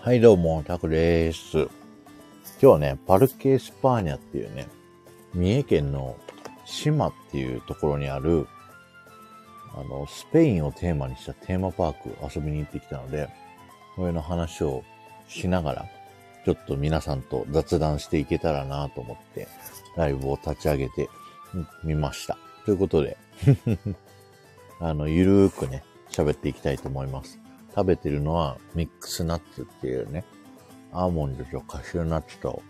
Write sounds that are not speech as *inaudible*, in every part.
はい、どうも、タクです。今日はね、パルケ・スパーニャっていうね、三重県の島っていうところにある、あの、スペインをテーマにしたテーマパーク遊びに行ってきたので、これの話をしながら、ちょっと皆さんと雑談していけたらなと思って、ライブを立ち上げてみました。ということで、*laughs* あの、ゆるーくね、喋っていきたいと思います。食べてるのはミックスナッツっていうね、アーモンドとカシューナッツと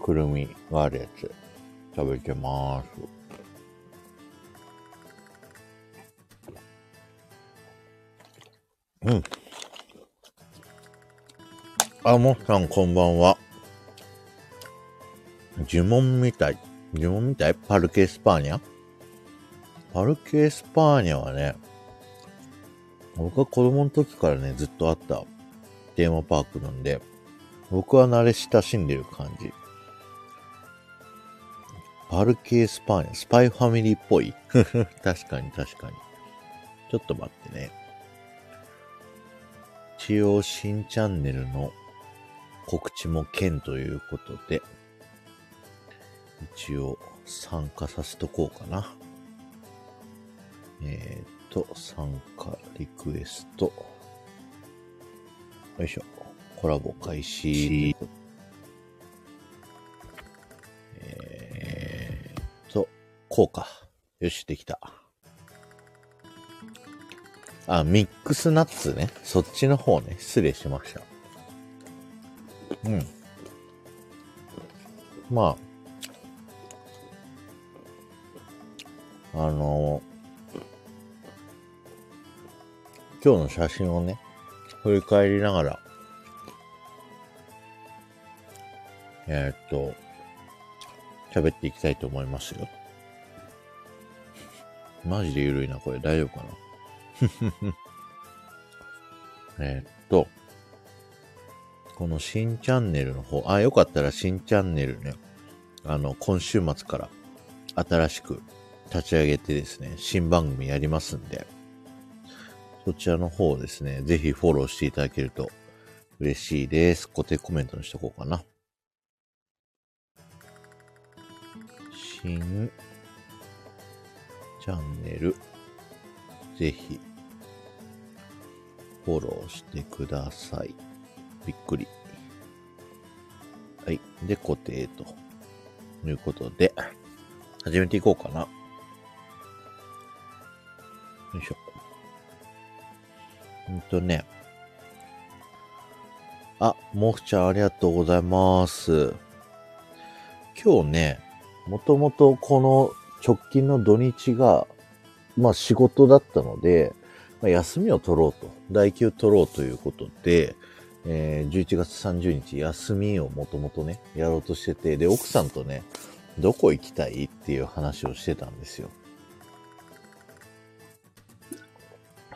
くるみがあるやつ食べてまーす。うん。あ、もっさんこんばんは。呪文みたい。呪文みたい？パルケ・スパーニャ？パルケ・エスパーニャはね、僕は子供の時からね、ずっとあったテーマパークなんで、僕は慣れ親しんでる感じ。パルケエスパーニャ、スパイファミリーっぽい？*laughs* 確かに確かに。ちょっと待ってね。一応新チャンネルの告知も兼ということで、一応参加させとこうかな。えー、っと、参加リクエスト。よいしょ。コラボ開始。えー、と、こうか。よし、できた。あ、ミックスナッツね。そっちの方ね。失礼しました。うん。まあ、あの。今日の写真をね、振り返りながら、えー、っと、喋っていきたいと思いますよ。マジで緩いな、これ。大丈夫かな？*laughs* えっと、この新チャンネルの方、あ、よかったら新チャンネルね、あの、今週末から新しく立ち上げてですね、新番組やりますんで、そちらの方ですね、ぜひフォローしていただけると嬉しいです。固定コメントにしとこうかな。新チャンネル、ぜひフォローしてください。びっくり。はい。で、固定ということで、始めていこうかな。よいしょ。うんとね。あ、もふちゃんありがとうございます。今日ね、もともとこの直近の土日が、まあ仕事だったので、まあ、休みを取ろうと、代休取ろうということで、えー、11月30日休みをもともとね、やろうとしてて、で、奥さんとね、どこ行きたいっていう話をしてたんですよ。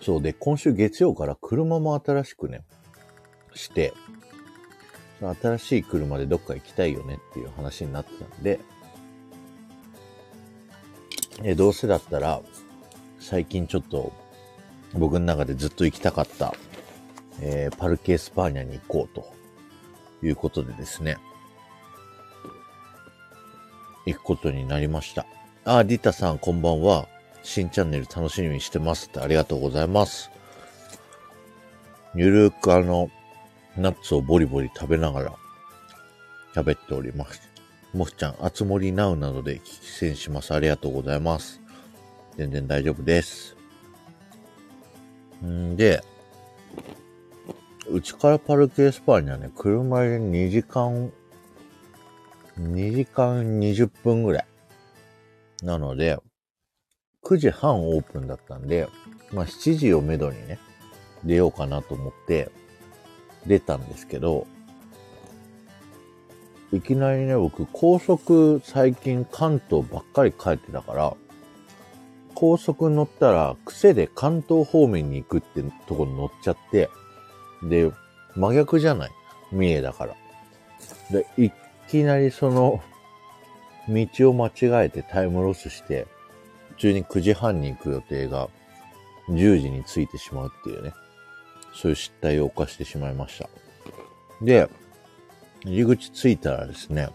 そうで、今週月曜から車も新しくね、して、新しい車でどっか行きたいよねっていう話になってたんで、えどうせだったら、最近ちょっと僕の中でずっと行きたかった、えー、パルケ・エスパーニャに行こうということでですね、行くことになりました。あ、リタさんこんばんは。新チャンネル楽しみにしてますってありがとうございます。ゆるーくあの、ナッツをボリボリ食べながら喋っております。もふちゃん、あつ森ナウなどで出演します。ありがとうございます。全然大丈夫です。んで、うちからパルケ・エスパーにはね、車で2時間、2時間20分ぐらい。なので、9時半オープンだったんで、まあ7時をめどにね、出ようかなと思って、出たんですけど、いきなりね、僕、高速最近関東ばっかり帰ってたから、高速乗ったら癖で関東方面に行くってとこに乗っちゃって、で、真逆じゃない？三重だから。で、いきなりその、道を間違えてタイムロスして、普通に9時半に行く予定が10時に着いてしまうっていうね、そういう失態を犯してしまいました。で、入り口着いたらですね、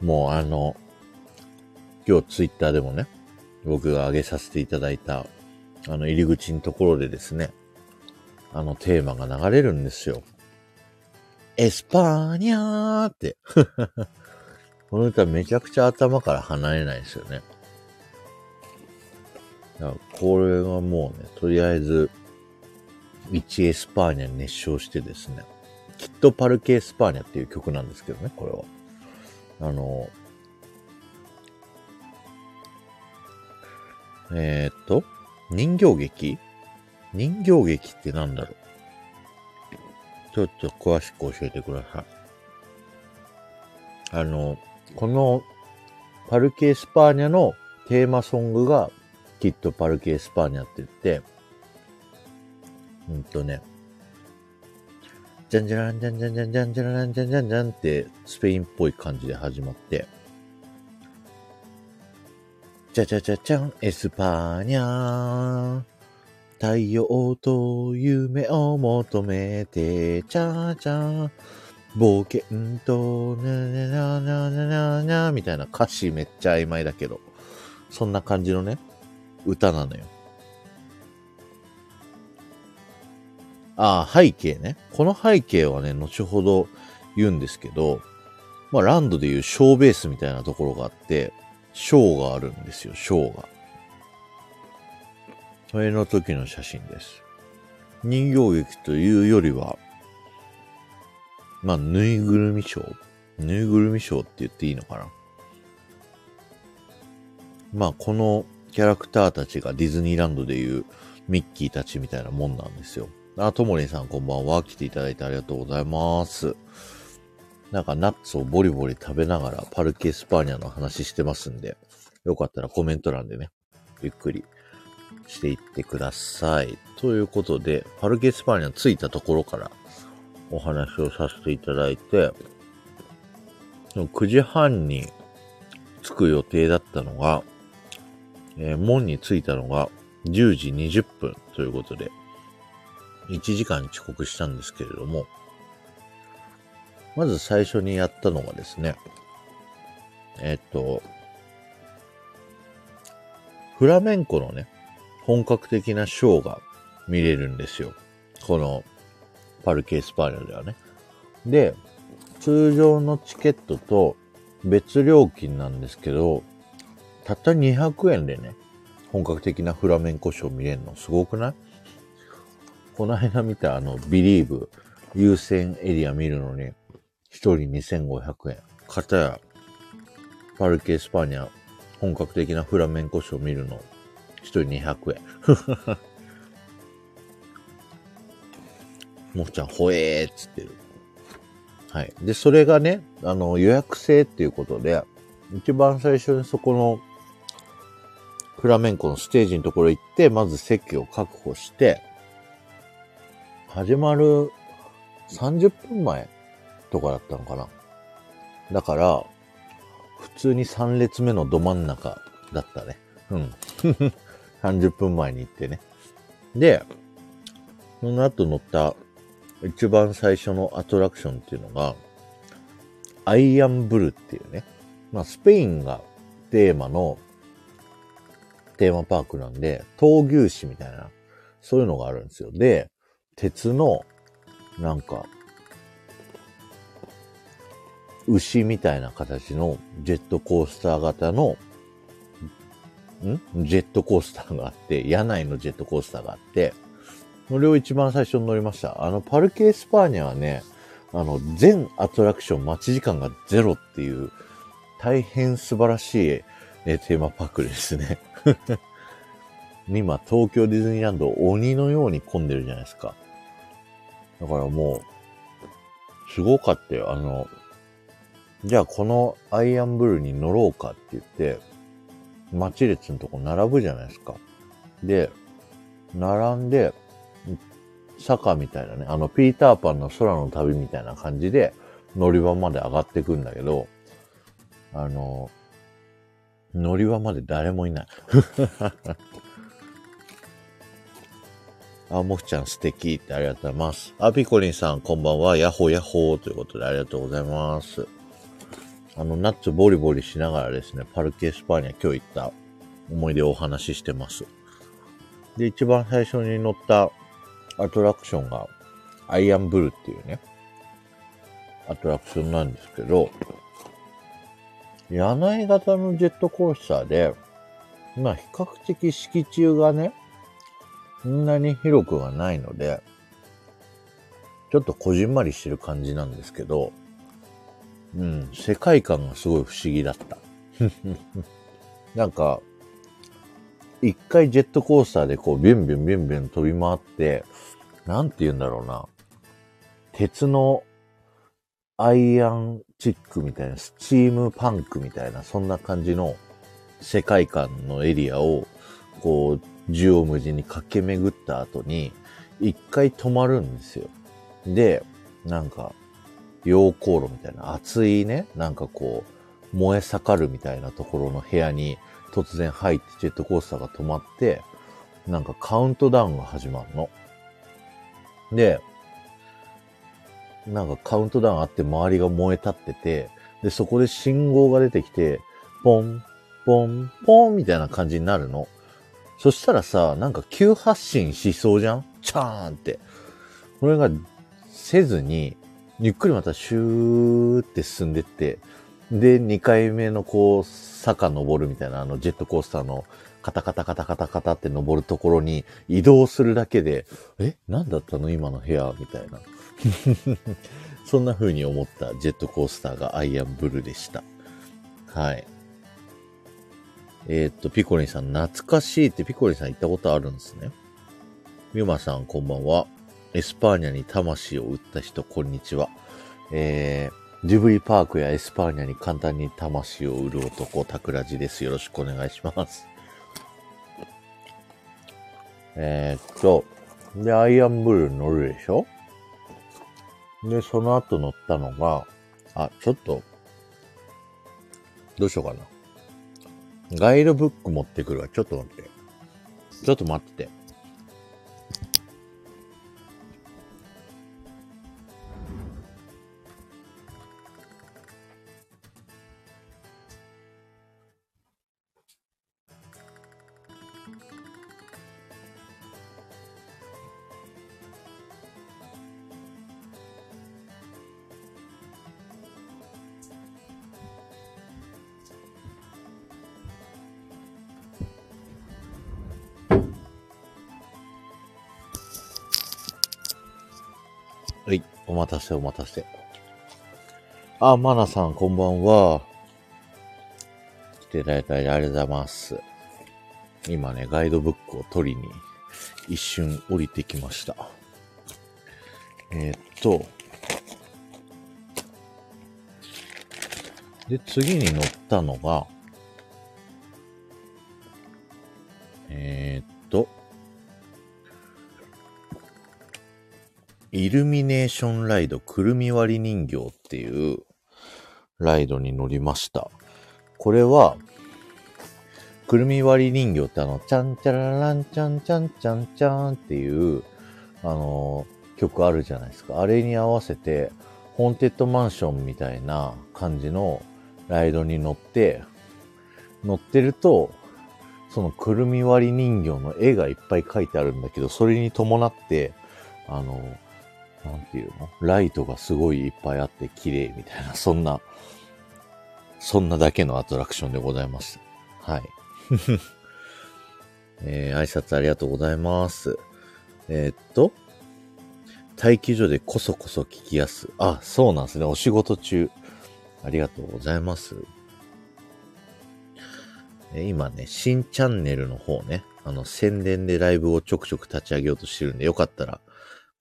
もうあの、今日ツイッターでもね、僕が上げさせていただいた、あの入り口のところでですね、あのテーマが流れるんですよ。エスパーニャーって。*laughs* この歌めちゃくちゃ頭から離れないですよね。これがもうね、とりあえず、1エスパーニャに熱唱してですね、きっとパルケ・エスパーニャっていう曲なんですけどね、これは。あの、えー、っと、人形劇？人形劇ってなんだろう？ちょっと詳しく教えてください。あの、このパルケ・エスパーニャのテーマソングがきっとパルケ・エスパーニャって言って、うんとね、じゃんじゃらんじゃんじゃんじゃんじゃんじゃらんじゃんじゃんじゃんってスペインっぽい感じで始まって、じゃじゃじゃじゃん、エスパーニャー太陽と夢を求めて、ちゃちゃ冒険と、なななななななみたいな歌詞めっちゃ曖昧だけど、そんな感じのね、歌なのよ。ああ、背景ね。この背景はね、後ほど言うんですけど、まあ、ランドでいうショーベースみたいなところがあって、ショーがあるんですよ、ショーが。それの時の写真です。人形劇というよりは、まあ、ぬいぐるみショーぬいぐるみショーって言っていいのかなまあ、このキャラクターたちがディズニーランドでいうミッキーたちみたいなもんなんですよ。あ、ともりんさんこんばんは。来ていただいてありがとうございます。なんかナッツをボリボリ食べながらパルケ・エスパーニャの話してますんで、よかったらコメント欄でね、ゆっくりしていってください。ということで、パルケ・エスパーニャ着いたところからお話をさせていただいて、9時半に着く予定だったのが、えー、門に着いたのが10時20分ということで、1時間遅刻したんですけれども、まず最初にやったのがですね、えっと、フラメンコのね、本格的なショーが見れるんですよ。このパルケ・エスパーニャではね。で、通常のチケットと別料金なんですけど、たった200円でね、本格的なフラメンコショー見れるのすごくない？この間見たあの、ビリーブ優先エリア見るのに、一人2500円。かたや、パルケ・エスパーニャ、本格的なフラメンコショー見るの、1人200円。*laughs* もっちゃん、ほえーっつってる。はい。で、それがね、あの、予約制っていうことで、一番最初にそこの、フラメンコのステージのところ行って、まず席を確保して、始まる30分前とかだったのかな。だから、普通に3列目のど真ん中だったね。うん。*laughs* 30分前に行ってね。で、その後乗った一番最初のアトラクションっていうのが、アイアンブルっていうね。まあ、スペインがテーマのテーマパークなんで、闘牛士みたいな、そういうのがあるんですよ。で、鉄の、なんか、牛みたいな形のジェットコースター型の、ん？ジェットコースターがあって、*laughs* 屋内のジェットコースターがあって、それを一番最初に乗りました。あの、パルケ・エスパーニャはね、あの、全アトラクション待ち時間がゼロっていう、大変素晴らしい、ね、テーマパークですね。*laughs* 今、東京ディズニーランド鬼のように混んでるじゃないですか。だからもう、すごかったよ。あの、じゃあこのアイアンブルーに乗ろうかって言って、待ち列のとこ並ぶじゃないですか。で、並んで、坂みたいなね、あの、ピーターパンの空の旅みたいな感じで乗り場まで上がってくんだけど、あの、乗り場まで誰もいない。あ、もふちゃん素敵ってありがとうございます。あ、ピコリンさんこんばんは。ヤッホーヤホーということでありがとうございます。あの、ナッツボリボリしながらですね、パルケ・エスパーニャ今日行った思い出をお話ししてます。で、一番最初に乗ったアトラクションが、アイアンブルっていうね、アトラクションなんですけど、屋内型のジェットコースターで、まあ比較的敷地がね、そんなに広くはないので、ちょっとこじんまりしてる感じなんですけど、うん、世界観がすごい不思議だった。*laughs* なんか、一回ジェットコースターでこうビュンビュンビュンビュン飛び回って、なんて言うんだろうな。鉄のアイアンチックみたいな、スチームパンクみたいな、そんな感じの世界観のエリアを、こう、縦横無尽に駆け巡った後に、一回止まるんですよ。で、なんか、溶鉱炉みたいな熱いね、なんかこう、燃え盛るみたいなところの部屋に突然入ってジェットコースターが止まって、なんかカウントダウンが始まるの。で、なんかカウントダウンあって周りが燃え立ってて、で、そこで信号が出てきて、ポン、ポン、ポンみたいな感じになるの。そしたらさ、なんか急発進しそうじゃん？チャーンって。これがせずに、ゆっくりまたシューって進んでって、で、2回目のこう、坂登るみたいな、あの、ジェットコースターのカタカタカタカタカタって登るところに移動するだけで、え、何だったの？今の部屋みたいな。*laughs* そんな風に思ったジェットコースターがアイアンブルでした。はい。えー、っと、ピコリンさん、懐かしいってピコリンさん行ったことあるんですね。ミュマさん、こんばんは。エスパーニャに魂を売った人、こんにちは。えー、ジブリパークやエスパーニャに簡単に魂を売る男、タクラジです。よろしくお願いします。えー、っと、で、アイアンブル乗るでしょ？で、その後乗ったのが、あ、ちょっと、どうしようかな。ガイドブック持ってくるわ。ちょっと待って。ちょっと待ってて。待たせお待たせ。あ、マナさん、こんばんは。来ていただいてありがとうございます。今ね、ガイドブックを取りに一瞬降りてきました。えー、っと、で、次に乗ったのが、イルミネーションライドくるみ割り人形っていうライドに乗りました。これは、くるみ割り人形ってあの、チャンチャラランチャンチャンチャンチャンっていう、あの、曲あるじゃないですか。あれに合わせて、ホーンテッドマンションみたいな感じのライドに乗って、乗ってると、そのくるみ割り人形の絵がいっぱい描いてあるんだけど、それに伴って、あの、なんていうの？ライトがすごいいっぱいあって綺麗みたいな、*laughs* そんな、そんなだけのアトラクションでございます。はい。*laughs* えー、挨拶ありがとうございます。えー、っと、待機所でこそこそ聞きやす。あ、そうなんですね。お仕事中。ありがとうございます。え今ね、新チャンネルの方ね、あの、宣伝でライブをちょくちょく立ち上げようとしてるんで、よかったら、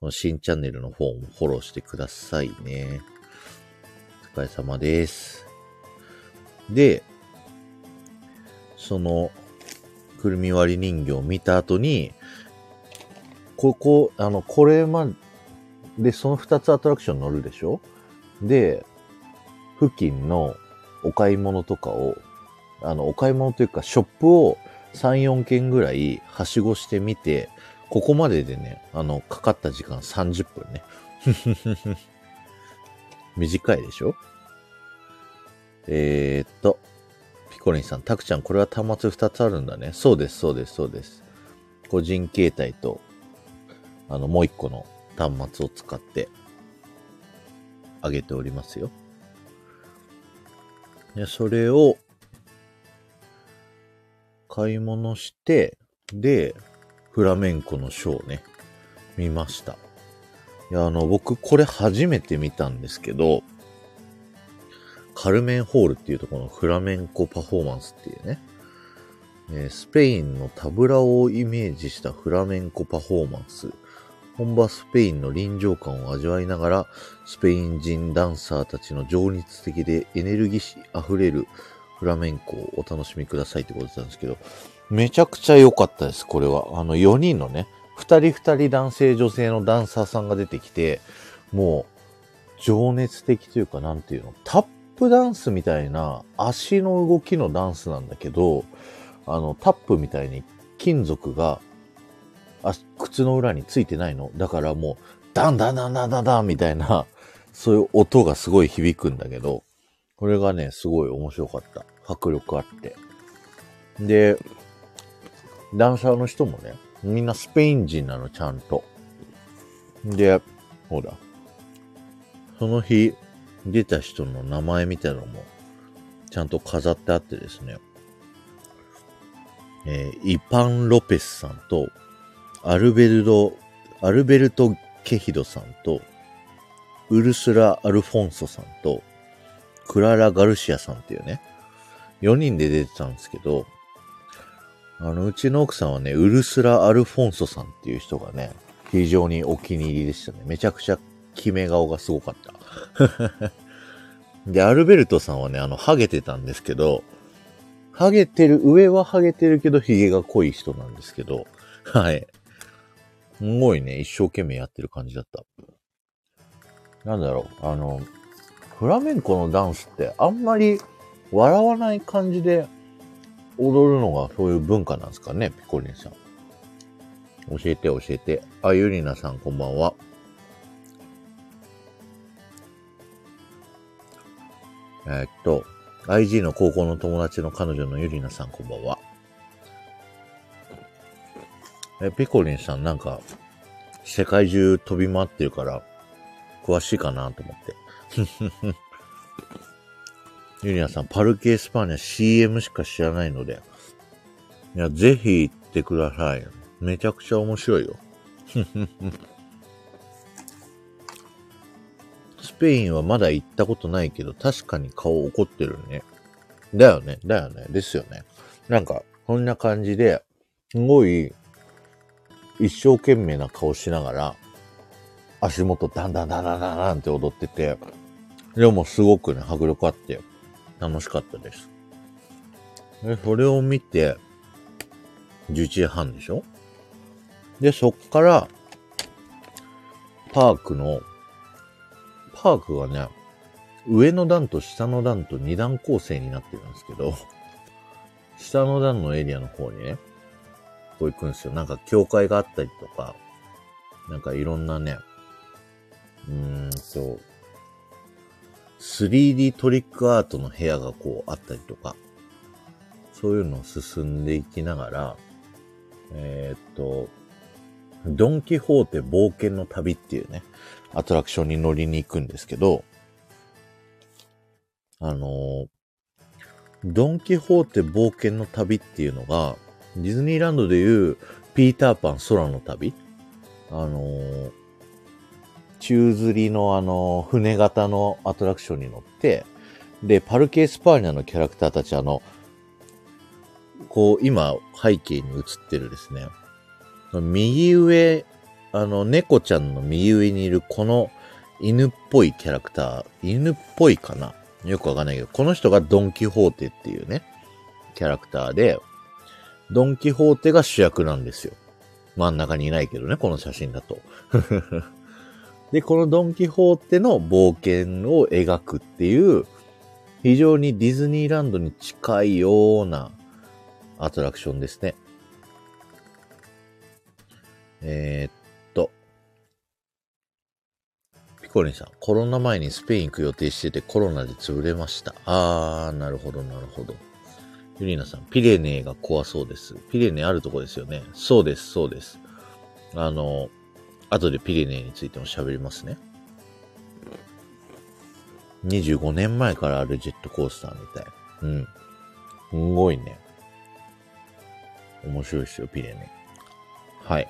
の新チャンネルの方もフォローしてくださいね。お疲れ様です。で、その、くるみ割り人形を見た後に、ここ、あの、これまで、その二つアトラクション乗るでしょ？で、付近のお買い物とかを、あの、お買い物というか、ショップを3、4軒ぐらい、はしごしてみて、ここまででね、あの、かかった時間30分ね。*laughs* 短いでしょ？えー、っと、ピコリンさん、タクちゃん、これは端末2つあるんだね。そうです、そうです、そうです。個人携帯と、あの、もう1個の端末を使ってあげておりますよ。で、それを買い物して、で、フラメンコのショーをね、見ました。いや、あの、僕これ初めて見たんですけど、カルメンホールっていうとこのフラメンコパフォーマンスっていうね、え、スペインのタブラをイメージしたフラメンコパフォーマンス。本場スペインの臨場感を味わいながら、スペイン人ダンサーたちの情熱的でエネルギー溢れるフラメンコをお楽しみくださいってことなんですけど、めちゃくちゃ良かったです、これは。あの、4人のね、2人2人男性女性のダンサーさんが出てきて、もう、情熱的というか、なんていうの、タップダンスみたいな足の動きのダンスなんだけど、あの、タップみたいに金属があ、靴の裏についてないの？だからもう、ダンダンダンダンダンダンみたいな、そういう音がすごい響くんだけど、これがね、すごい面白かった。迫力あって。で、ダンサーの人もね、みんなスペイン人なの、ちゃんと。で、ほら、その日出た人の名前みたいなのも、ちゃんと飾ってあってですね、えー、イパン・ロペスさんと、アルベルド、アルベルト・ケヒドさんと、ウルスラ・アルフォンソさんと、クララ・ガルシアさんっていうね、4人で出てたんですけど、あの、うちの奥さんはね、ウルスラ・アルフォンソさんっていう人がね、非常にお気に入りでしたね。めちゃくちゃ決め顔がすごかった。*laughs* で、アルベルトさんはね、あの、ハゲてたんですけど、ハゲてる、上はハゲてるけど、髭が濃い人なんですけど、*laughs* はい。すごいね、一生懸命やってる感じだった。なんだろう、あの、フラメンコのダンスってあんまり笑わない感じで踊るのがそういう文化なんですかね、ピコリンさん。教えて教えて。あ、ゆりなさんこんばんは。えー、っと、IG の高校の友達の彼女のゆりなさんこんばんは。え、ピコリンさんなんか、世界中飛び回ってるから、詳しいかなと思って。ユリアさん、パルケ・エスパーニャ CM しか知らないので、いや、ぜひ行ってください。めちゃくちゃ面白いよ。*laughs* スペインはまだ行ったことないけど、確かに顔怒ってるね。だよね、だよね、ですよね。なんか、こんな感じで、すごい、一生懸命な顔しながら、足元ダンダンダンダンダンダンって踊ってて、でもすごくね、迫力あって楽しかったです。で、それを見て、11時半でしょ？で、そっから、パークの、パークがね、上の段と下の段と二段構成になってるんですけど、*laughs* 下の段のエリアの方にね、こう行くんですよ。なんか教会があったりとか、なんかいろんなね、うーんと、3D トリックアートの部屋がこうあったりとか、そういうのを進んでいきながら、えー、っと、ドンキホーテ冒険の旅っていうね、アトラクションに乗りに行くんですけど、あの、ドンキホーテ冒険の旅っていうのが、ディズニーランドでいうピーターパン空の旅あの、宙吊りのあの、船型のアトラクションに乗って、で、パルケ・スパーニャのキャラクターたち、あの、こう、今、背景に映ってるですね、右上、あの、猫ちゃんの右上にいるこの犬っぽいキャラクター、犬っぽいかな？よくわかんないけど、この人がドン・キホーテっていうね、キャラクターで、ドン・キホーテが主役なんですよ。真ん中にいないけどね、この写真だと。で、このドン・キホーテの冒険を描くっていう非常にディズニーランドに近いようなアトラクションですね。えー、っと、ピコリンさん、コロナ前にスペイン行く予定しててコロナで潰れました。あー、なるほど、なるほど。ユリーナさん、ピレネーが怖そうです。ピレネーあるとこですよね。そうです、そうです。あの、後でピレネーについても喋りますね。25年前からあるジェットコースターみたい。うん。すごいね。面白いですよ、ピレネー。はい。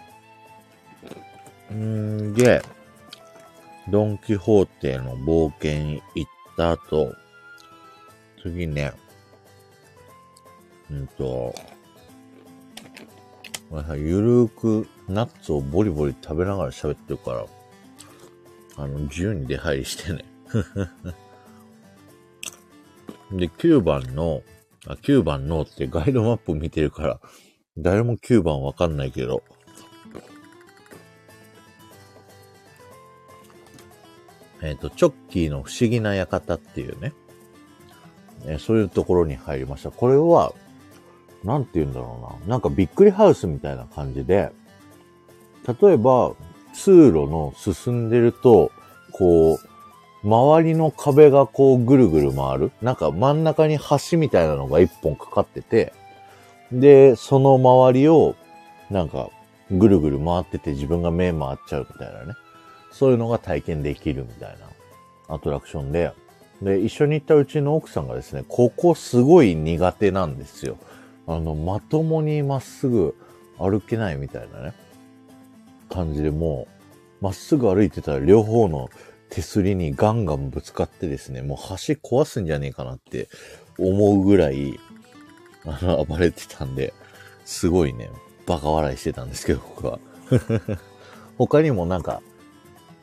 んで、ドンキホーテの冒険行った後、次ね、うんと、ゆるーくナッツをボリボリ食べながら喋ってるから、あの、自由に出入りしてね。*laughs* で、9番の、あ、9番のってガイドマップ見てるから、誰も9番わかんないけど、えっ、ー、と、チョッキーの不思議な館っていうね、え、そういうところに入りました。これは、なんて言うんだろうな。なんかびっくりハウスみたいな感じで、例えば、通路の進んでると、こう、周りの壁がこうぐるぐる回る。なんか真ん中に橋みたいなのが一本かかってて、で、その周りを、なんか、ぐるぐる回ってて自分が目回っちゃうみたいなね。そういうのが体験できるみたいなアトラクションで、で、一緒に行ったうちの奥さんがですね、ここすごい苦手なんですよ。あの、まともにまっすぐ歩けないみたいなね、感じでもう、まっすぐ歩いてたら両方の手すりにガンガンぶつかってですね、もう橋壊すんじゃねえかなって思うぐらい、*laughs* あの、暴れてたんで、すごいね、バカ笑いしてたんですけど、僕は。*laughs* 他にもなんか、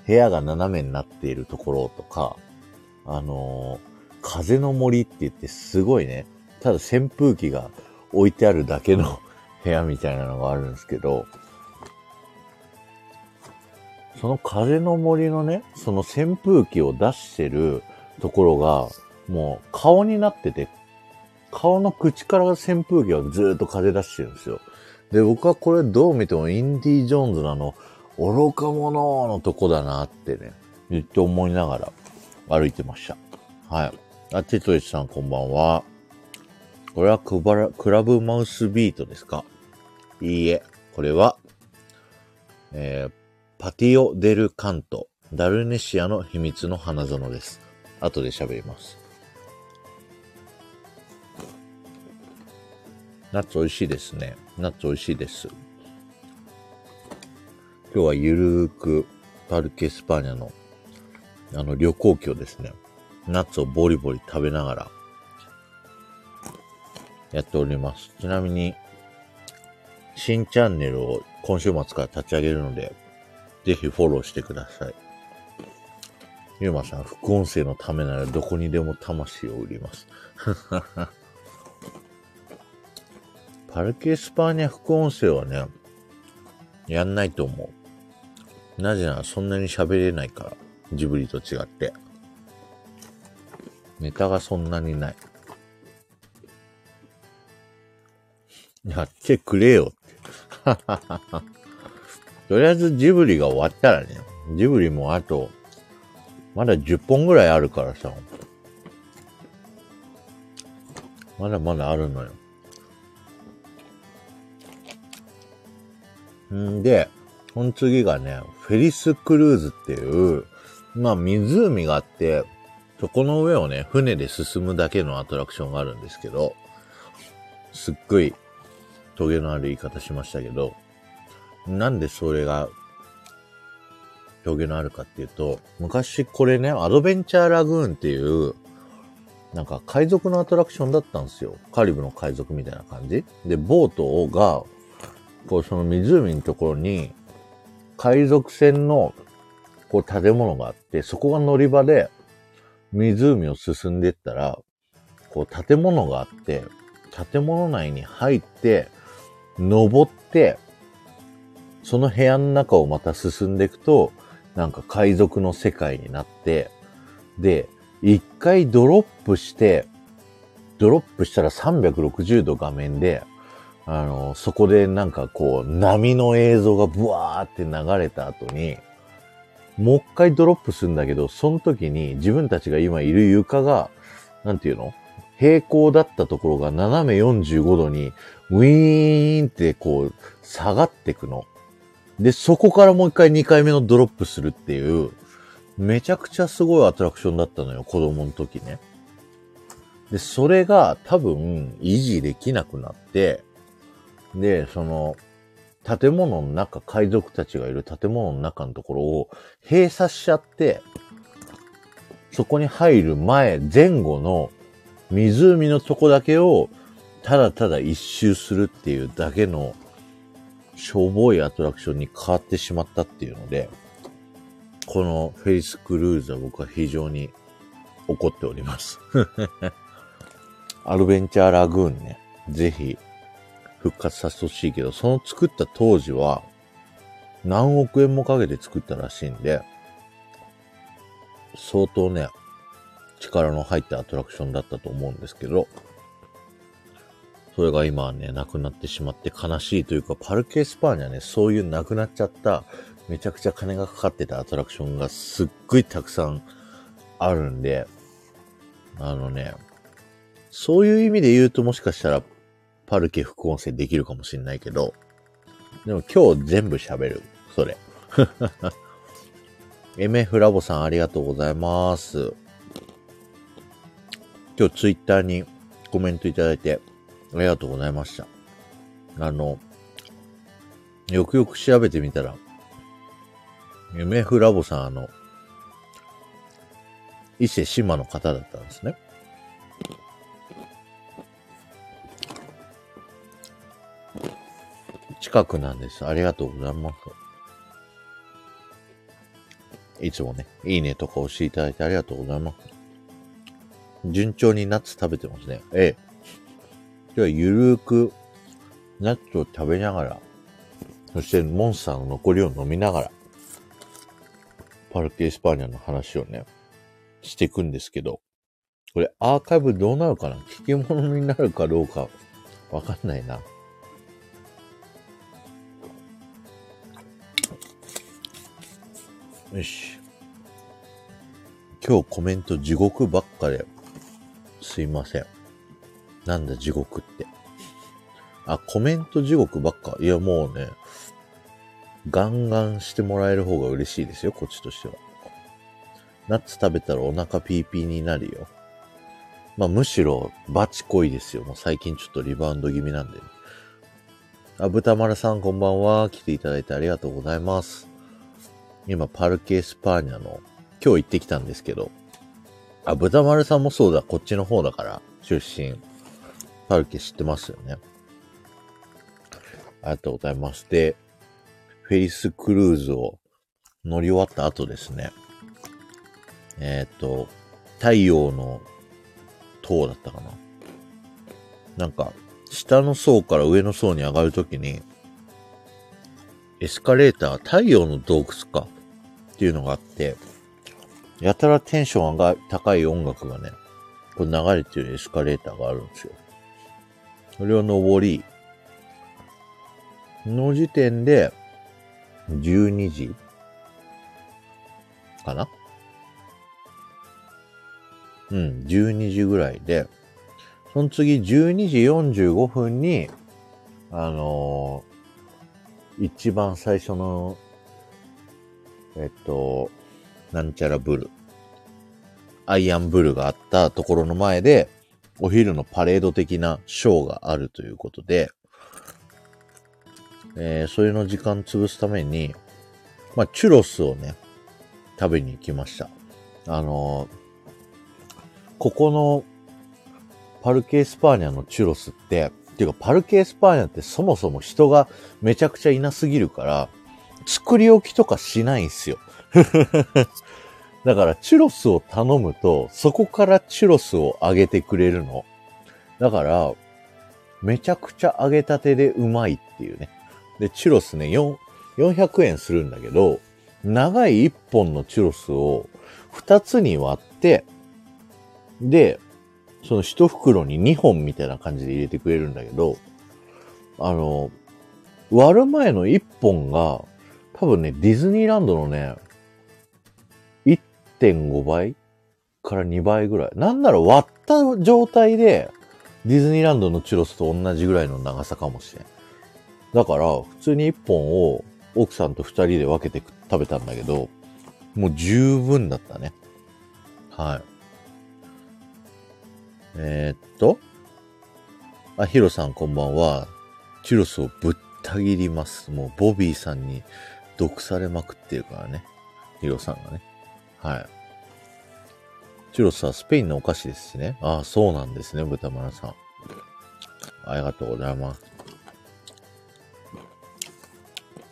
部屋が斜めになっているところとか、あのー、風の森って言ってすごいね、ただ扇風機が置いてあるだけの *laughs* 部屋みたいなのがあるんですけど、その風の森のね、その扇風機を出してるところが、もう顔になってて、顔の口から扇風機がずっと風出してるんですよ。で、僕はこれどう見てもインディ・ジョーンズのあの、愚か者のとこだなってね、言って思いながら歩いてました。はい。あ、テトリスさんこんばんは。これはクバラクラブマウスビートですか？いいえ、これは、えー、パティオ・デル・カント、ダルネシアの秘密の花園です。後で喋ります。ナッツ美味しいですね。ナッツ美味しいです。今日はゆるーくパルケ・エスパーニャのあの旅行記をですね、ナッツをボリボリ食べながらやっております。ちなみに、新チャンネルを今週末から立ち上げるので、ぜひフォローしてください。ゆうまさん、副音声のためならどこにでも魂を売ります。*laughs* パルケ・スパーニャ副音声はね、やんないと思う。なぜならそんなに喋れないから。ジブリと違って。ネタがそんなにない。やってくれよって。*laughs* とりあえずジブリが終わったらね、ジブリもあと、まだ10本ぐらいあるからさ。まだまだあるのよ。んで、この次がね、フェリスクルーズっていう、まあ湖があって、そこの上をね、船で進むだけのアトラクションがあるんですけど、すっごいトゲのある言い方しましたけど、なんでそれがトゲのあるかっていうと、昔これね、アドベンチャーラグーンっていう、なんか海賊のアトラクションだったんですよ。カリブの海賊みたいな感じ。で、ボートが、こうその湖のところに、海賊船のこう建物があって、そこが乗り場で、湖を進んでったら、こう建物があって、建物内に入って、登って、その部屋の中をまた進んでいくと、なんか海賊の世界になって、で、一回ドロップして、ドロップしたら360度画面で、あの、そこでなんかこう、波の映像がブワーって流れた後に、もう一回ドロップするんだけど、その時に自分たちが今いる床が、なんていうの？平行だったところが斜め45度にウィーンってこう下がってくの。で、そこからもう一回2回目のドロップするっていう、めちゃくちゃすごいアトラクションだったのよ、子供の時ね。で、それが多分維持できなくなって、で、その、建物の中、海賊たちがいる建物の中のところを閉鎖しちゃって、そこに入る前、前後の湖のとこだけをただただ一周するっていうだけのしょぼいアトラクションに変わってしまったっていうので、このフェイスクルーズは僕は非常に怒っております。*laughs* アドベンチャーラグーンね、ぜひ復活させてほしいけど、その作った当時は何億円もかけて作ったらしいんで、相当ね、力の入ったアトラクションだったと思うんですけど、それが今はね、なくなってしまって悲しいというか、パルケ・スパーニャね、そういうなくなっちゃった、めちゃくちゃ金がかかってたアトラクションがすっごいたくさんあるんで、あのね、そういう意味で言うともしかしたら、パルケ副音声できるかもしれないけど、でも今日全部喋る。それ。*laughs* MF ラボさんありがとうございます。今日ツイッターにコメントいただいてありがとうございました。あの、よくよく調べてみたら、MF ラボさんあの、伊勢志摩の方だったんですね。近くなんです。ありがとうございます。いつもね、いいねとか押していただいてありがとうございます。順調にナッツ食べてますね。ええ。今日はゆるーくナッツを食べながら、そしてモンスターの残りを飲みながら、パルケ・エスパーニャの話をね、していくんですけど、これアーカイブどうなるかな？聞き物になるかどうかわかんないな。よし。今日コメント地獄ばっかで、すいません。なんだ地獄って。あ、コメント地獄ばっか。いやもうね、ガンガンしてもらえる方が嬉しいですよ、こっちとしては。ナッツ食べたらお腹ピーピーになるよ。まあむしろバチ濃いですよ。もう最近ちょっとリバウンド気味なんで、あ、豚丸さんこんばんは。来ていただいてありがとうございます。今、パルケ・エスパーニャの、今日行ってきたんですけど、あ、豚丸さんもそうだ、こっちの方だから、出身。パルケ知ってますよね。ありがとうございます。で、フェリスクルーズを乗り終わった後ですね。えっ、と、太陽の塔だったかな。なんか、下の層から上の層に上がるときに、エスカレーター、太陽の洞窟かっていうのがあって、やたらテンションが高い音楽がね、これ流れてるエスカレーターがあるんですよ。それを登り、の時点で、12時かな？うん、12時ぐらいで、その次12時45分に、あのー一番最初の、えっと、なんちゃらブル。アイアンブルがあったところの前で、お昼のパレード的なショーがあるということで、えー、それの時間潰すために、まあ、チュロスをね、食べに行きました。あのーここのパルケ・エスパーニャのチュロスって、っていうかパルケ・エスパーニャってそもそも人がめちゃくちゃいなすぎるから、作り置きとかしないんすよ。*laughs* だからチュロスを頼むと、そこからチュロスを揚げてくれるの。だから、めちゃくちゃ揚げたてでうまいっていうね。で、チュロスね、4 400円するんだけど、長い1本のチュロスを2つに割って、で、その一袋に2本みたいな感じで入れてくれるんだけど、あの、割る前の1本が、多分ね、ディズニーランドのね、1.5倍から2倍ぐらい。なんなら割った状態で、ディズニーランドのチュロスと同じぐらいの長さかもしれん。だから、普通に1本を奥さんと2人で分けて食べたんだけど、もう十分だったね。はい。えー、っと。あ、ヒロさんこんばんは。チュロスをぶった切ります。もうボビーさんに毒されまくってるからね。ヒロさんがね。はい。チュロスはスペインのお菓子ですしね。ああ、そうなんですね、豚丸さん。ありがとうございます。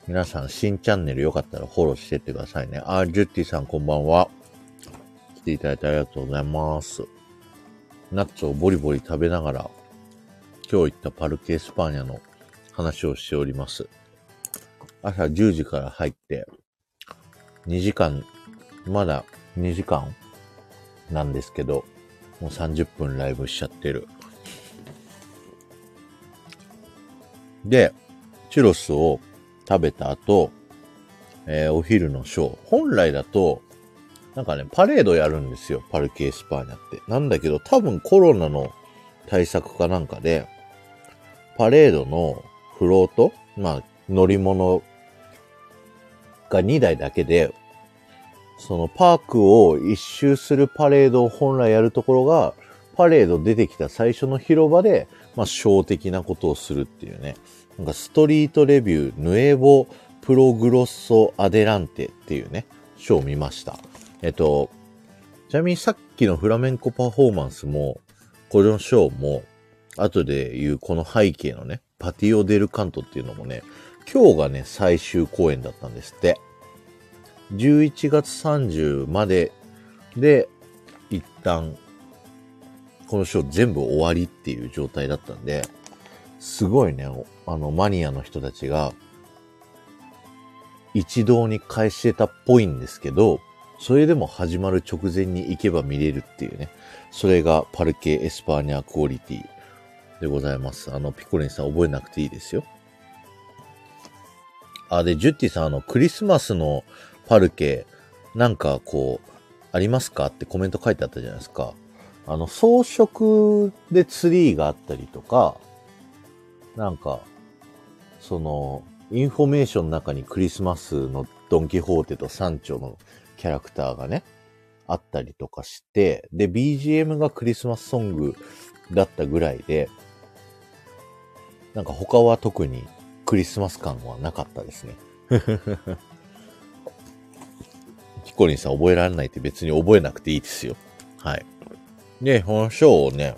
皆さん、新チャンネルよかったらフォローしてってくださいね。あ、ジュッティさんこんばんは。来ていただいてありがとうございます。ナッツをボリボリ食べながら、今日行ったパルケ・エスパーニャの話をしております。朝10時から入って、2時間、まだ2時間なんですけど、もう30分ライブしちゃってる。で、チュロスを食べた後、えー、お昼のショー。本来だと、なんかね、パレードやるんですよ。パルケ・エスパーニャって。なんだけど、多分コロナの対策かなんかで、パレードのフロート、まあ、乗り物が2台だけで、そのパークを一周するパレードを本来やるところが、パレード出てきた最初の広場で、まあ、ショー的なことをするっていうね。なんかストリートレビュー、ヌエボ・プログロッソ・アデランテっていうね、ショーを見ました。えっと、ちなみにさっきのフラメンコパフォーマンスも、これのショーも、後で言うこの背景のね、パティオ・デル・カントっていうのもね、今日がね、最終公演だったんですって。11月30までで、一旦、このショー全部終わりっていう状態だったんで、すごいね、あの、マニアの人たちが、一堂に会してたっぽいんですけど、それでも始まる直前に行けば見れるっていうね。それがパルケ・エスパーニャクオリティでございます。あの、ピコリンさん覚えなくていいですよ。あ、で、ジュッティさん、あの、クリスマスのパルケ、なんかこう、ありますかってコメント書いてあったじゃないですか。あの、装飾でツリーがあったりとか、なんか、その、インフォメーションの中にクリスマスのドンキホーテとサンチョのキャラクターがね、あったりとかして、で、BGM がクリスマスソングだったぐらいで、なんか他は特にクリスマス感はなかったですね。ピコリンさん覚えられないって別に覚えなくていいですよ。はい。で、このショーをね、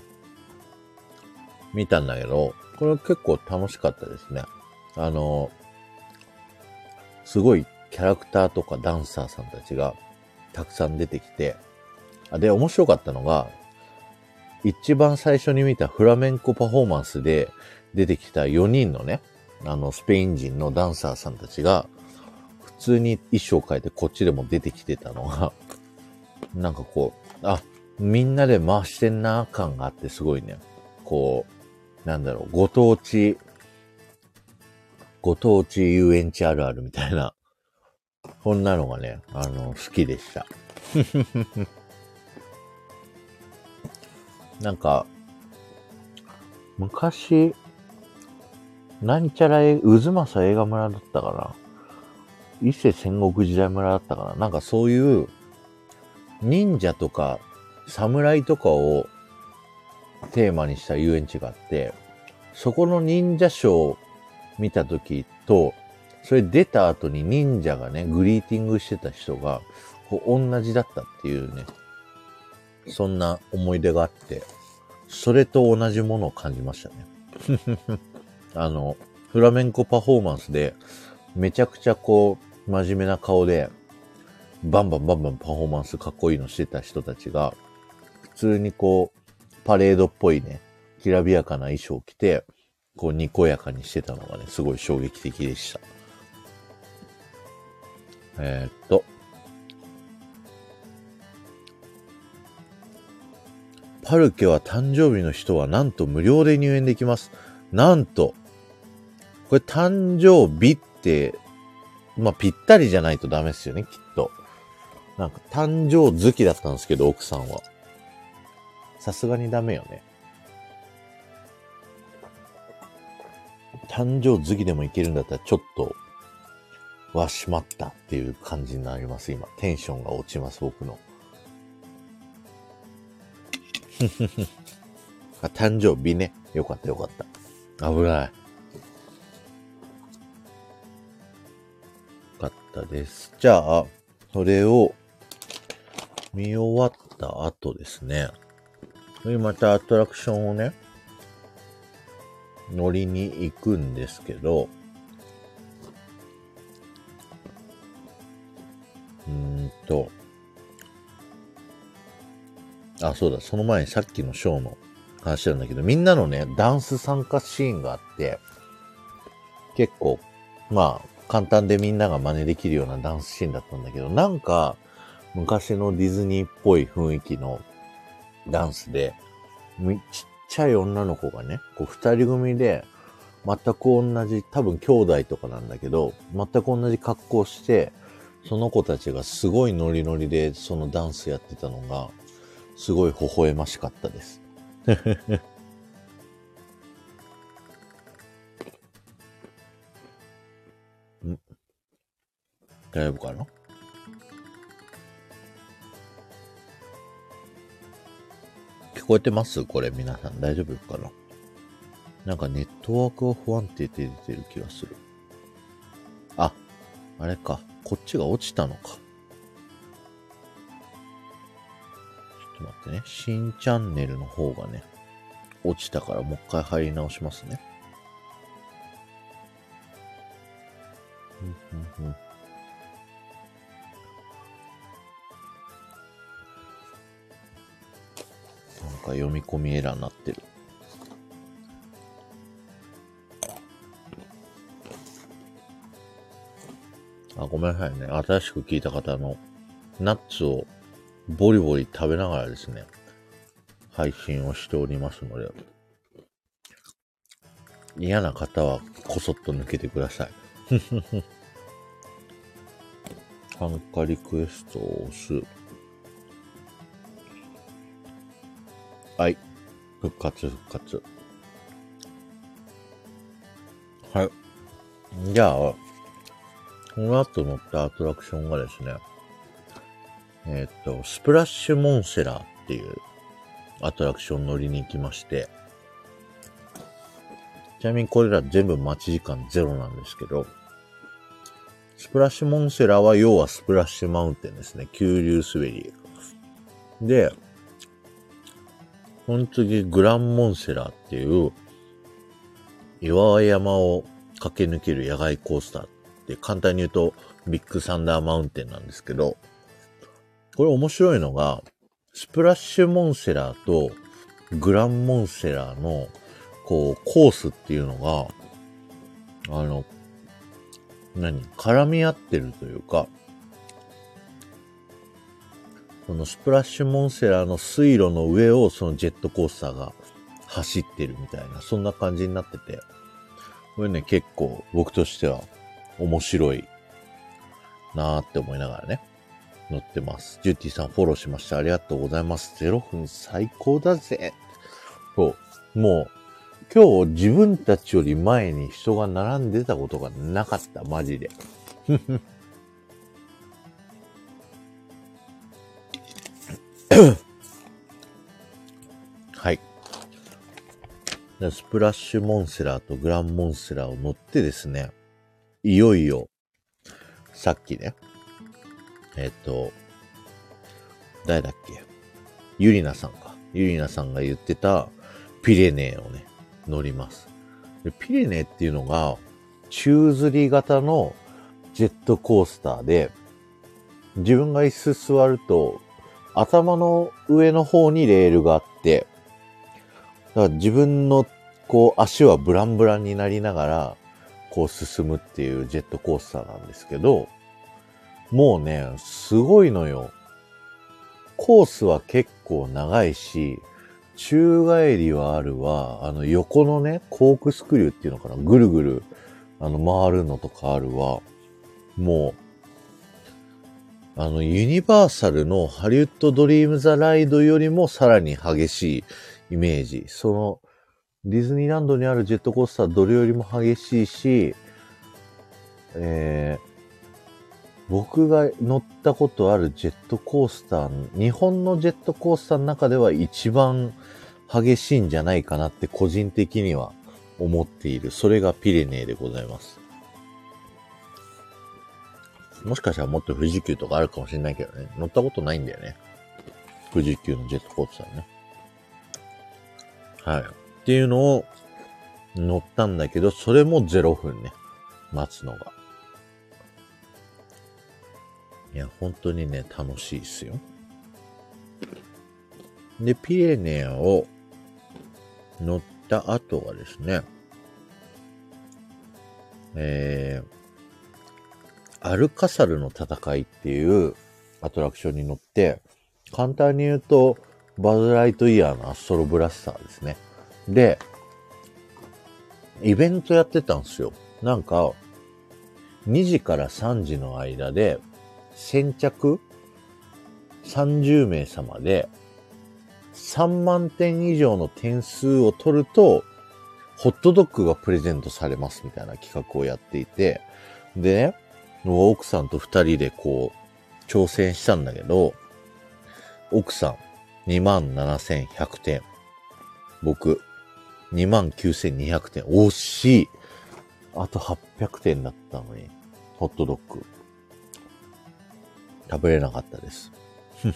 見たんだけど、これ結構楽しかったですね。あの、すごいキャラクターとかダンサーさんたちがたくさん出てきて、で、面白かったのが、一番最初に見たフラメンコパフォーマンスで出てきた4人のね、あの、スペイン人のダンサーさんたちが、通に衣装変えてこっちでも出てきてたのが、*laughs* なんかこう、あ、みんなで回してんな感があってすごいね、こう、なんだろう、ご当地、ご当地遊園地あるあるみたいな、こんなのがね、あの、好きでした。*laughs* なんか、昔、何ちゃらえ、渦政映画村だったかな。伊勢戦国時代村だったかな？なんかそういう、忍者とか、侍とかをテーマにした遊園地があって、そこの忍者ショーを見た時と、それ出た後に忍者がね、グリーティングしてた人が、こう同じだったっていうね、そんな思い出があって、それと同じものを感じましたね。*laughs* あの、フラメンコパフォーマンスで、めちゃくちゃこう、真面目な顔で、バンバンバンバンパフォーマンスかっこいいのしてた人たちが、普通にこう、パレードっぽいね、きらびやかな衣装を着て、こう、にこやかにしてたのがね、すごい衝撃的でした。えー、っと。パルケは誕生日の人はなんと無料で入園できます。なんと、これ誕生日って、まあ、ぴったりじゃないとダメですよね、きっと。なんか誕生月だったんですけど、奥さんは。さすがにダメよね。誕生月でもいけるんだったら、ちょっと、はしまったっていう感じになります、今。テンションが落ちます、僕の。*laughs* あ誕生日ね。よかったよかった。危ない。ったです。じゃあ、それを見終わった後ですね。でまたアトラクションをね、乗りに行くんですけど、うんと、あ、そうだ、その前にさっきのショーの話なんだけど、みんなのね、ダンス参加シーンがあって、結構、まあ、簡単でみんなが真似できるようなダンスシーンだったんだけど、なんか、昔のディズニーっぽい雰囲気のダンスで、ちっちゃい女の子がね、こう二人組で、全く同じ、多分兄弟とかなんだけど、全く同じ格好して、その子たちがすごいノリノリでそのダンスやってたのが、すごい微笑ましかったです。大丈夫かな聞こえてます？これ皆さん大丈夫かな？なんかネットワークが不安定って出てる気がする。あ、あれか。こっちが落ちたのか。ちょっと待ってね。新チャンネルの方がね、落ちたからもう一回入り直しますね。うんうんうんか読み込みエラーになってる。あ、ごめんなさいね。新しく聞いた方のナッツをボリボリ食べながらですね、配信をしておりますので、嫌な方はこそっと抜けてください。*laughs* 参加リクエストを押す。復活、復活。はい。じゃあ、この後乗ったアトラクションがですね、えっ、と、スプラッシュモンセラーっていうアトラクション乗りに行きまして、ちなみにこれら全部待ち時間ゼロなんですけど、スプラッシュモンセラーは要はスプラッシュマウンテンですね。急流滑り。で、その次、グランモンセラーっていう、岩山を駆け抜ける野外コースターって、簡単に言うと、ビッグサンダーマウンテンなんですけど、これ面白いのが、スプラッシュモンセラーとグランモンセラーの、こう、コースっていうのが、あの、何絡み合ってるというか、そのスプラッシュモンセラーの水路の上をそのジェットコースターが走ってるみたいな、そんな感じになってて、これね、結構僕としては面白いなーって思いながらね、乗ってます。ジュッティさんフォローしました。ありがとうございます。0分最高だぜ。そう。もう、今日自分たちより前に人が並んでたことがなかった、マジで。*coughs* はい。スプラッシュモンスラーとグランモンスラーを乗ってですね、いよいよ、さっきね、えっ、と、誰だっけ？ゆりなさんか。ゆりなさんが言ってたピレネーをね、乗ります。でピレネーっていうのが、宙吊り型のジェットコースターで、自分が椅子座ると、頭の上の方にレールがあって、だから自分のこう足はブランブランになりながら、こう進むっていうジェットコースターなんですけど、もうね、すごいのよ。コースは結構長いし、宙返りはあるわ。あの、横のね、コークスクリューっていうのかな。ぐるぐる、あの、回るのとかあるわ。もう、あの、ユニバーサルのハリウッドドリームザライドよりもさらに激しいイメージ。その、ディズニーランドにあるジェットコースターどれよりも激しいし、えー、僕が乗ったことあるジェットコースター、日本のジェットコースターの中では一番激しいんじゃないかなって個人的には思っている。それがピレネーでございます。もしかしたらもっと富士急とかあるかもしれないけどね。乗ったことないんだよね。富士急のジェットコースターね。はい。っていうのを乗ったんだけど、それも0分ね。待つのが。いや、本当にね、楽しいっすよ。で、ピレネアを乗った後はですね、えー、アルカサルの戦いっていうアトラクションに乗って、簡単に言うと、バズ・ライトイヤーのアストロブラスターですね。で、イベントやってたんですよ。なんか、2時から3時の間で、先着30名様で3万点以上の点数を取ると、ホットドッグがプレゼントされますみたいな企画をやっていて、でね、奥さんと二人でこう、挑戦したんだけど、奥さん27,100点。僕29,200点。惜しい。あと800点だったのに、ホットドッグ。食べれなかったです。*laughs*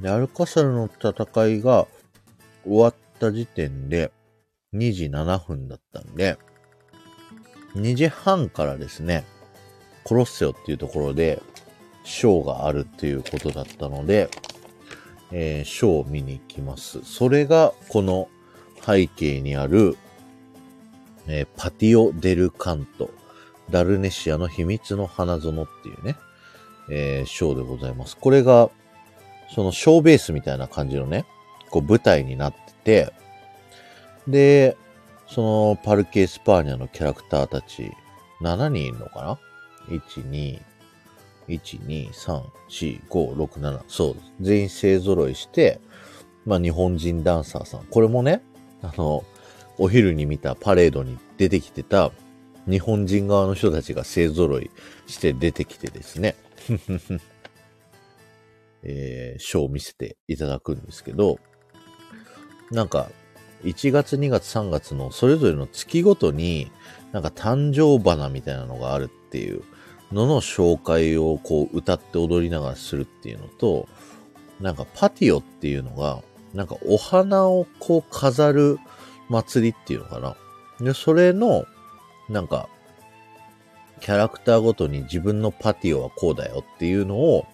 で、アルカサルの戦いが終わった時点で2時7分だったんで、2時半からですね、コロッセオっていうところでショーがあるっていうことだったので、えー、ショーを見に行きます。それがこの背景にある、えー、パティオ・デル・カント。ダルシネアの秘密の花園っていうね、えー、ショーでございます。これが、そのショーベースみたいな感じのね、こう舞台になってて、で、そのパルケ・エスパーニャのキャラクターたち、7人いるのかな ?1、2、1、2、3、4、5、6、7。そうです。全員勢揃いして、まあ日本人ダンサーさん。これもね、あの、お昼に見たパレードに出てきてた日本人側の人たちが勢揃いして出てきてですね、*laughs* えー、ショーを見せていただくんですけど、なんか、1月、2月、3月のそれぞれの月ごとに、なんか誕生花みたいなのがあるっていうのの紹介をこう歌って踊りながらするっていうのと、なんかパティオっていうのが、なんかお花をこう飾る祭りっていうのかな。で、それのなんか、キャラクターごとに自分のパティオはこうだよっていうのを、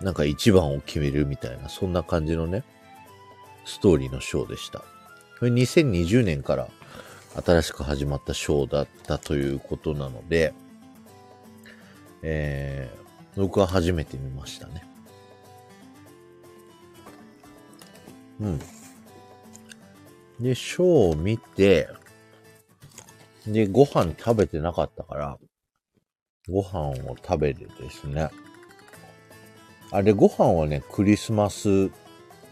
なんか一番を決めるみたいな、そんな感じのね、ストーリーのショーでした。これ2020年から新しく始まったショーだったということなので、えー、僕は初めて見ましたね。うん。で、ショーを見て、で、ご飯食べてなかったから、ご飯を食べてですね。あれ、ご飯はね、クリスマス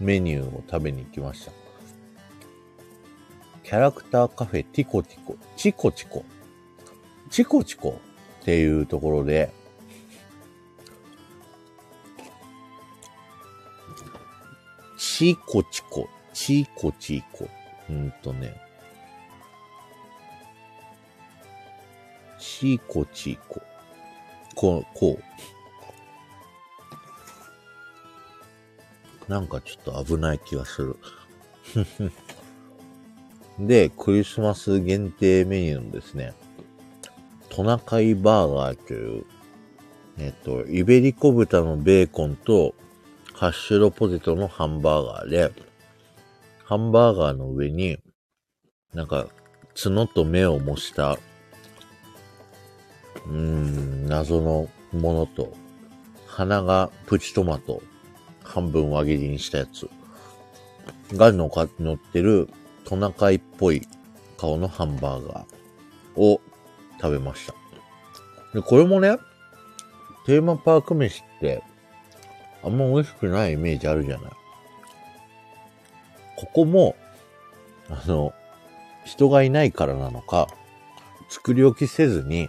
メニューを食べに行きました。キャラクターカフェティコティコ、チコチコ、チコチコっていうところで、チコチコ、チコチコ、うんとね、チコチコ。こう、こう。なんかちょっと危ない気がする。*laughs* で、クリスマス限定メニューのですね、トナカイバーガーという、えっと、イベリコ豚のベーコンとハッシュドポテトのハンバーガーで、ハンバーガーの上に、なんか、角と目を模したうーん、謎のものと鼻がプチトマト、半分輪切りにしたやつがのか乗ってるトナカイっぽい顔のハンバーガーを食べました。で、これもね、テーマパーク飯ってあんま美味しくないイメージあるじゃない。ここも、あの、人がいないからなのか、作り置きせずに、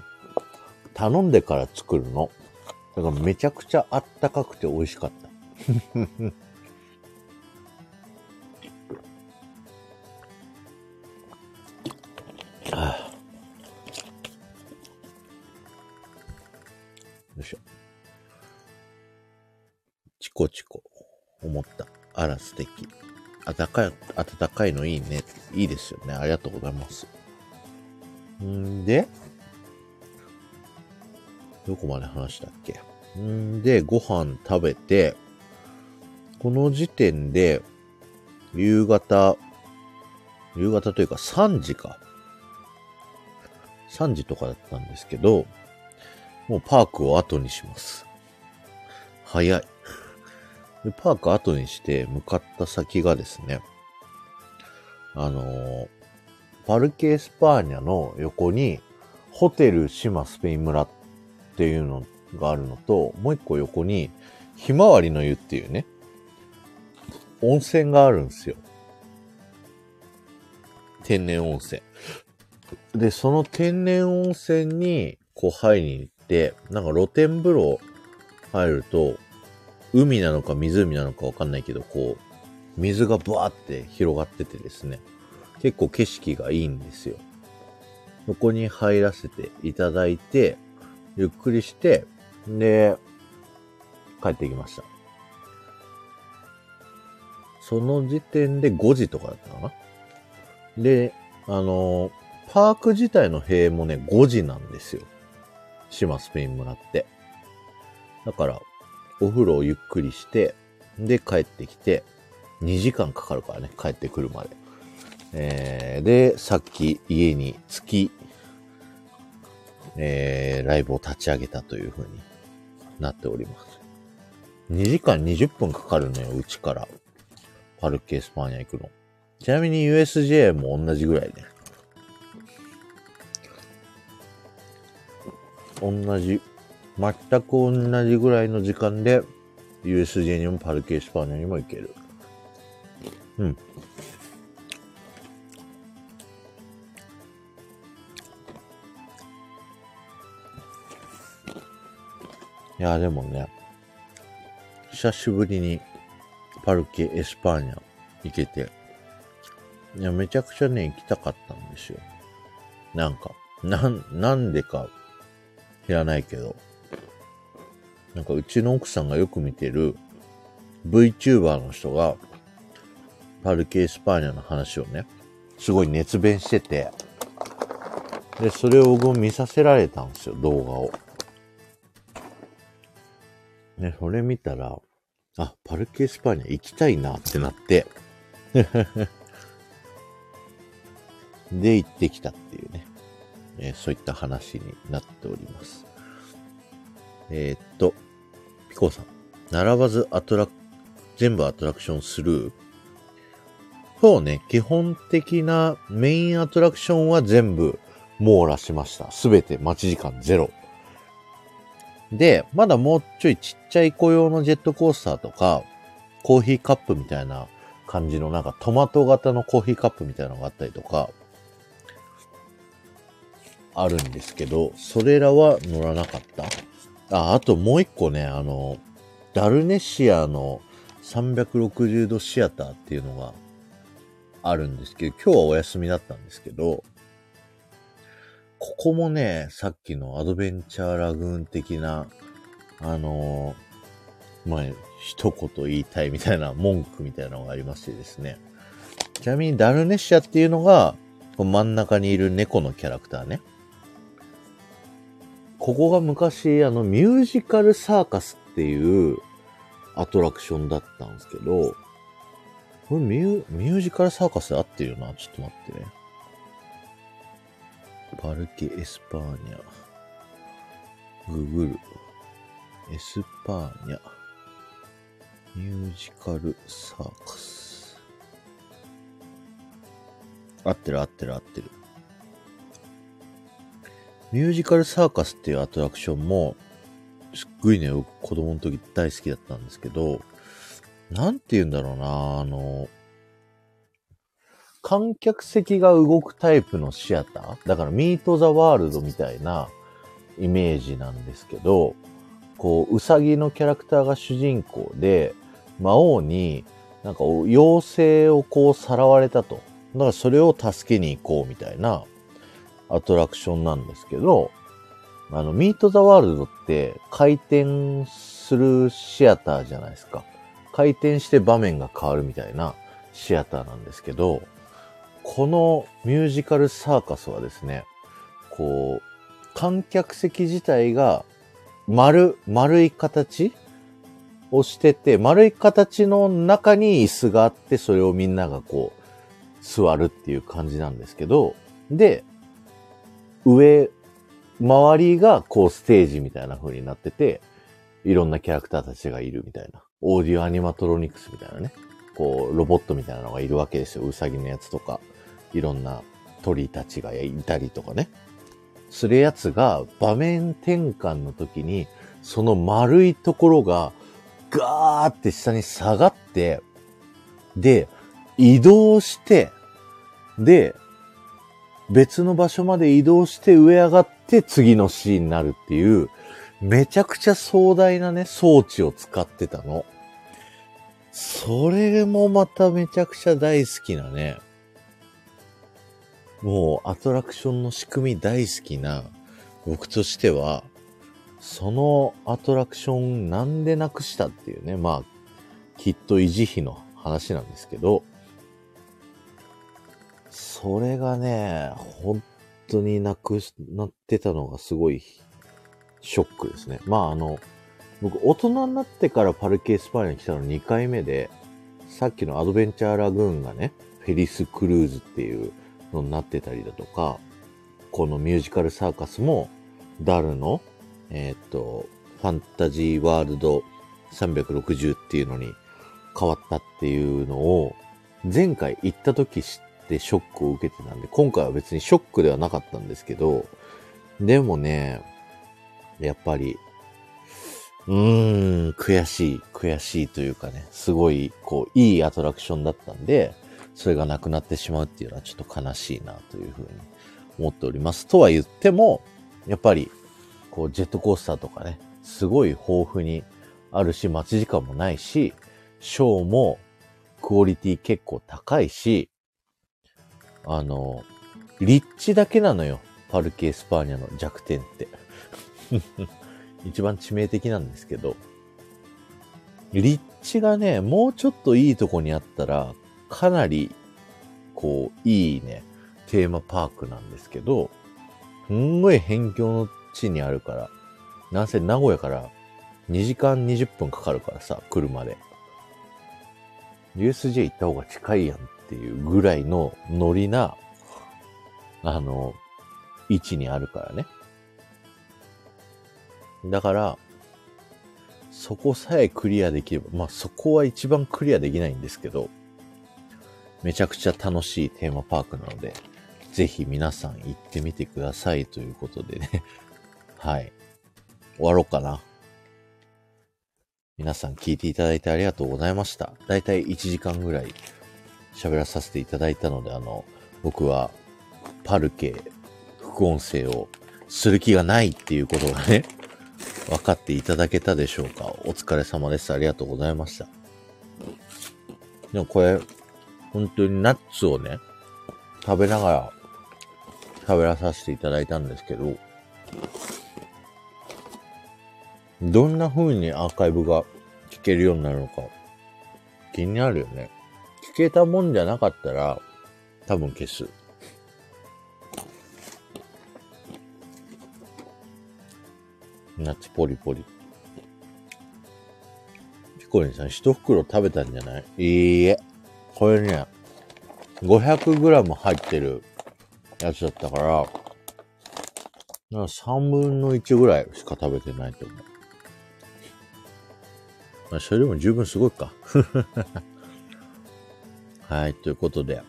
頼んでから作るの。だからめちゃくちゃあったかくて美味しかった。あ *laughs* よいしょ。チコチコ思った。あら素敵。暖かい、暖かいのいいね。いいですよね。ありがとうございます。んで、どこまで話したっけ？んで、ご飯食べて、この時点で、夕方、夕方というか3時か。3時とかだったんですけど、もうパークを後にします。早い。でパーク後にして向かった先がですね、あのー、パルケ・エスパーニャの横に、ホテル志摩スペイン村っていうのがあるのと、もう一個横に、ひまわりの湯っていうね、温泉があるんですよ。天然温泉。で、その天然温泉に、こう入りに行って、なんか露天風呂入ると、海なのか湖なのかわかんないけど、こう、水がブワーって広がっててですね、結構景色がいいんですよ。そこに入らせていただいて、ゆっくりして、で、帰ってきました。その時点で5時とかだったかな？で、あの、パーク自体の塀もね、5時なんですよ。島スペイン村って。だから、お風呂をゆっくりして、で、帰ってきて、2時間かかるからね、帰ってくるまで。えー、で、さっき家に着き、えー、ライブを立ち上げたという風になっております。2時間20分かかるのよ、うちから。パルケ・エスパーニャ行くの？ちなみに USJ も同じぐらいね。同じ全く同じぐらいの時間で USJ にもパルケ・エスパーニャにも行ける。うん。いや、でもね、久しぶりにパルケ・エスパーニャ行けて、いや、めちゃくちゃね、行きたかったんですよ。なんか、なん、なんでか知らないけど、なんかうちの奥さんがよく見てる VTuber の人が、パルケ・エスパーニャの話をね、すごい熱弁してて、で、それを僕も見させられたんですよ、動画を。ね、それ見たら、あ、パルケ・エスパーニャ行きたいなってなって *laughs* で、行ってきたっていうね、えー、そういった話になっております。えー、っと、ピコさん。並ばずアトラク、全部アトラクションスルーそうね、基本的なメインアトラクションは全部網羅しました。すべて待ち時間ゼロ。で、まだもうちょいちっちゃい子用のジェットコースターとか、コーヒーカップみたいな感じのなんかトマト型のコーヒーカップみたいなのがあったりとか、あるんですけど、それらは乗らなかった。あ、あともう一個ね、あの、ダルネシアの360度シアターっていうのがあるんですけど、今日はお休みだったんですけど、ここもね、さっきのアドベンチャーラグーン的な、あのまあ、一言言いたいみたいな文句みたいなのがありましてですね。ちなみにダルネシアっていうのが、真ん中にいる猫のキャラクターね。ここが昔、あの、ミュージカルサーカスっていうアトラクションだったんですけど、これミュミュージカルサーカスで合ってるよな？ちょっと待ってね。パルケ・エスパーニャ。ググる。エスパーニャ。ミュージカルサーカス。合ってる合ってる合ってる。ミュージカルサーカスっていうアトラクションも、すっごいね、僕子供の時大好きだったんですけど、なんて言うんだろうな、あの、観客席が動くタイプのシアター？だからミートザワールドみたいなイメージなんですけど、こう、うさぎのキャラクターが主人公で、魔王になんか妖精をこうさらわれたと。だからそれを助けに行こうみたいなアトラクションなんですけど、あの、ミートザワールドって回転するシアターじゃないですか。回転して場面が変わるみたいなシアターなんですけど、このミュージカルサーカスはですね、こう、観客席自体が丸、丸い形をしてて、丸い形の中に椅子があって、それをみんながこう、座るっていう感じなんですけど、で、上、周りがこうステージみたいな風になってて、いろんなキャラクターたちがいるみたいな。オーディオアニマトロニクスみたいなね。こう、ロボットみたいなのがいるわけですよ。うさぎのやつとか、いろんな鳥たちがいたりとかね。するやつが場面転換の時に、その丸いところがガーって下に下がって、で、移動して、で、別の場所まで移動して上上がって次のシーンになるっていう、めちゃくちゃ壮大なね、装置を使ってたの。それもまためちゃくちゃ大好きなね。もうアトラクションの仕組み大好きな僕としては、そのアトラクションなんでなくしたっていうね、まあ、きっと維持費の話なんですけど、それがね、本当になくなってたのがすごいショックですね。まああの、僕大人になってからパルケ・エスパーニャに来たの2回目で、さっきのアドベンチャーラグーンがね、フェリスクルーズっていうのになってたりだとか、このミュージカルサーカスも、ダルの、えー、っと、ファンタジーワールド360っていうのに変わったっていうのを、前回行った時知ってショックを受けてたんで、今回は別にショックではなかったんですけど、でもね、やっぱり、うーん、悔しい、悔しいというかね、すごい、こう、いいアトラクションだったんで、それがなくなってしまうっていうのはちょっと悲しいなというふうに思っております。とは言っても、やっぱり、こう、ジェットコースターとかね、すごい豊富にあるし、待ち時間もないし、ショーもクオリティ結構高いし、あの、立地だけなのよ。パルケ・エスパーニャの弱点って。*laughs* 一番致命的なんですけど、立地がね、もうちょっといいとこにあったら、かなり、こう、いいね、テーマパークなんですけど、すんごい辺境の地にあるから、なんせ名古屋から2時間20分かかるからさ、車で。USJ 行った方が近いやんっていうぐらいのノリな、あの、位置にあるからね。だから、そこさえクリアできれば、まあそこは一番クリアできないんですけど、めちゃくちゃ楽しいテーマパークなので、ぜひ皆さん行ってみてくださいということでね。*laughs* はい。終わろうかな。皆さん聞いていただいてありがとうございました。だいたい1時間ぐらい喋らさせていただいたので、あの、僕はパルケ副音声をする気がないっていうことがね、分かっていただけたでしょうかお疲れ様です。ありがとうございました。でもこれ、本当にナッツをね、食べながら喋らさせていただいたんですけど、どんな風にアーカイブが聞けるようになるのか気になるよね。聞けたもんじゃなかったら多分消す。ナッツポリポリ。ピコリンさん、一袋食べたんじゃない？いいえ。これね、500g 入ってるやつだったから、3分の1ぐらいしか食べてないと思う。まあ、それでも十分すごいか。*laughs* はい、ということで、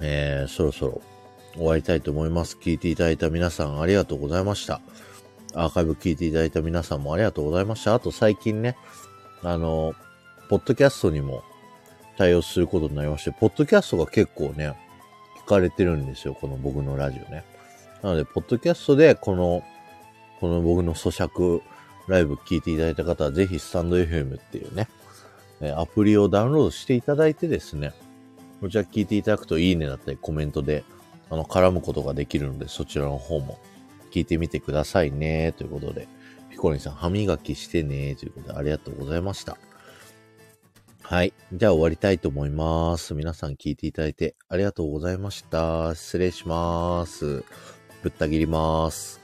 えー、そろそろ終わりたいと思います。聞いていただいた皆さんありがとうございました。アーカイブ聞いていただいた皆さんもありがとうございました。あと最近ね、あの、ポッドキャストにも対応することになりまして、ポッドキャストが結構ね、聞かれてるんですよ、この僕のラジオね。なので、ポッドキャストでこの、この僕の咀嚼ライブ聞いていただいた方は、ぜひスタンド FM っていうね、アプリをダウンロードしていただいてですね、こちら聞いていただくといいねだったりコメントで、あの、絡むことができるので、そちらの方も聞いてみてくださいね、ということで、ピコリンさん、歯磨きしてね、ということで、ありがとうございました。はい。じゃあ終わりたいと思います。皆さん聞いていただいてありがとうございました。失礼します。ぶった切ります。